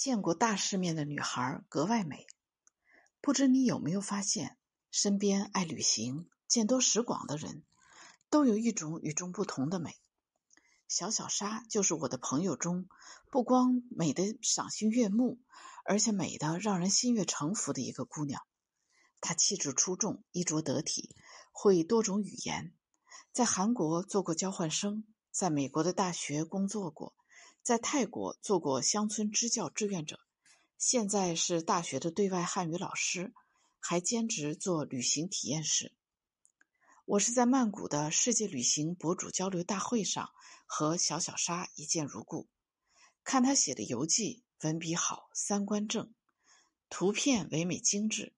见过大世面的女孩格外美。不知你有没有发现，身边爱旅行、见多识广的人，都有一种与众不同的美。小小沙就是我的朋友中，不光美的赏心悦目，而且美的让人心悦诚服的一个姑娘。她气质出众，衣着得体，会多种语言，在韩国做过交换生，在美国的大学工作过。在泰国做过乡村支教志愿者，现在是大学的对外汉语老师，还兼职做旅行体验师。我是在曼谷的世界旅行博主交流大会上和小小沙一见如故。看他写的游记，文笔好，三观正，图片唯美精致。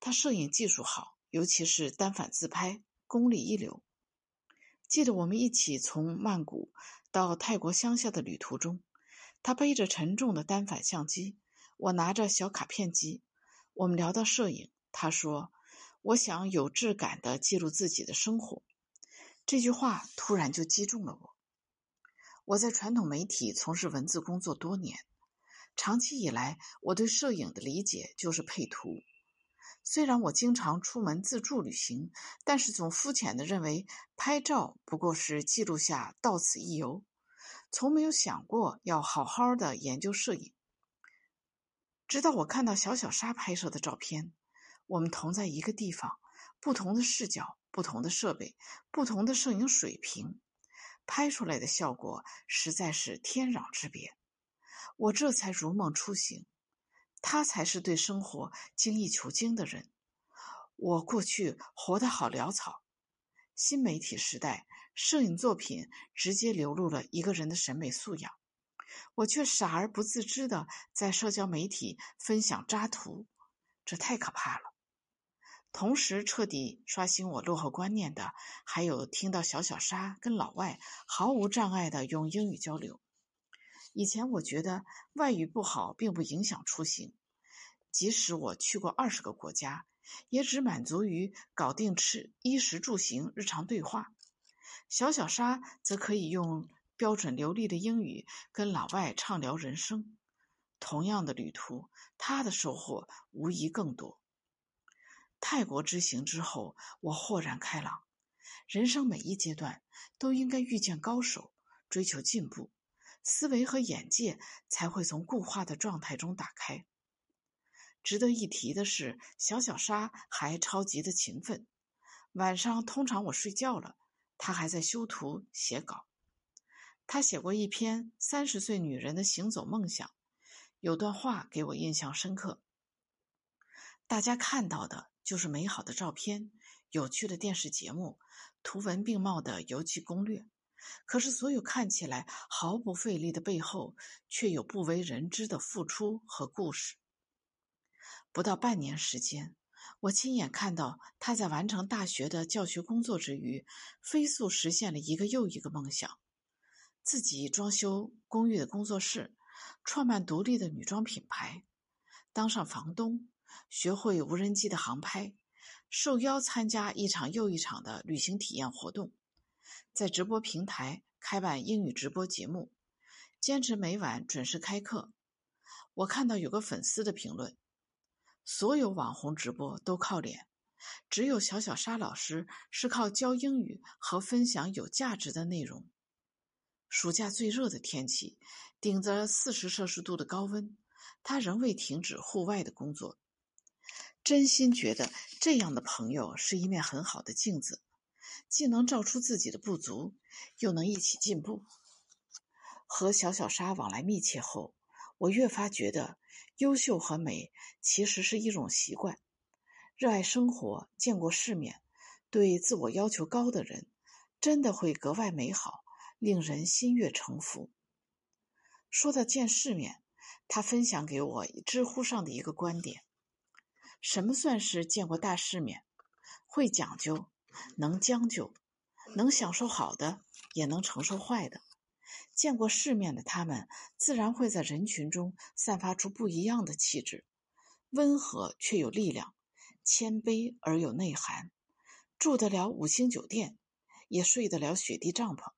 他摄影技术好，尤其是单反自拍，功力一流。记得我们一起从曼谷。到泰国乡下的旅途中，他背着沉重的单反相机，我拿着小卡片机。我们聊到摄影，他说：“我想有质感的记录自己的生活。”这句话突然就击中了我。我在传统媒体从事文字工作多年，长期以来，我对摄影的理解就是配图。虽然我经常出门自助旅行，但是总肤浅的认为拍照不过是记录下到此一游，从没有想过要好好的研究摄影。直到我看到小小沙拍摄的照片，我们同在一个地方，不同的视角、不同的设备、不同的摄影水平，拍出来的效果实在是天壤之别，我这才如梦初醒。他才是对生活精益求精的人。我过去活得好潦草。新媒体时代，摄影作品直接流露了一个人的审美素养，我却傻而不自知的在社交媒体分享渣图，这太可怕了。同时，彻底刷新我落后观念的，还有听到小小沙跟老外毫无障碍的用英语交流。以前我觉得外语不好并不影响出行，即使我去过二十个国家，也只满足于搞定吃衣食住行日常对话。小小沙则可以用标准流利的英语跟老外畅聊人生。同样的旅途，他的收获无疑更多。泰国之行之后，我豁然开朗，人生每一阶段都应该遇见高手，追求进步。思维和眼界才会从固化的状态中打开。值得一提的是，小小沙还超级的勤奋。晚上通常我睡觉了，他还在修图写稿。他写过一篇《三十岁女人的行走梦想》，有段话给我印象深刻：大家看到的就是美好的照片、有趣的电视节目、图文并茂的游记攻略。可是，所有看起来毫不费力的背后，却有不为人知的付出和故事。不到半年时间，我亲眼看到他在完成大学的教学工作之余，飞速实现了一个又一个梦想：自己装修公寓的工作室，创办独立的女装品牌，当上房东，学会无人机的航拍，受邀参加一场又一场的旅行体验活动。在直播平台开办英语直播节目，坚持每晚准时开课。我看到有个粉丝的评论：“所有网红直播都靠脸，只有小小沙老师是靠教英语和分享有价值的内容。”暑假最热的天气，顶着四十摄氏度的高温，他仍未停止户外的工作。真心觉得这样的朋友是一面很好的镜子。既能照出自己的不足，又能一起进步。和小小沙往来密切后，我越发觉得，优秀和美其实是一种习惯。热爱生活、见过世面、对自我要求高的人，真的会格外美好，令人心悦诚服。说到见世面，他分享给我知乎上的一个观点：什么算是见过大世面？会讲究。能将就，能享受好的，也能承受坏的。见过世面的他们，自然会在人群中散发出不一样的气质，温和却有力量，谦卑而有内涵。住得了五星酒店，也睡得了雪地帐篷，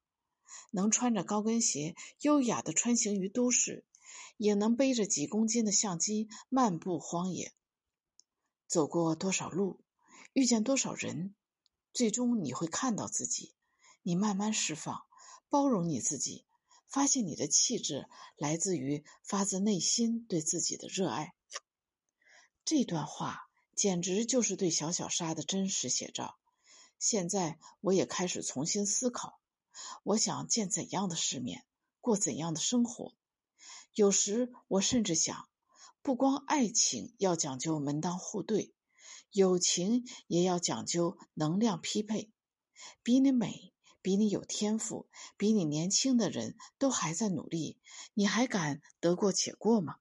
能穿着高跟鞋优雅的穿行于都市，也能背着几公斤的相机漫步荒野。走过多少路，遇见多少人，最终你会看到自己。你慢慢释放，包容你自己，发现你的气质来自于发自内心对自己的热爱。这段话简直就是对小小沙的真实写照。现在我也开始重新思考，我想见怎样的世面，过怎样的生活。有时我甚至想，不光爱情要讲究门当户对，友情也要讲究能量匹配。比你美、比你有天赋、比你年轻的人都还在努力，你还敢得过且过吗？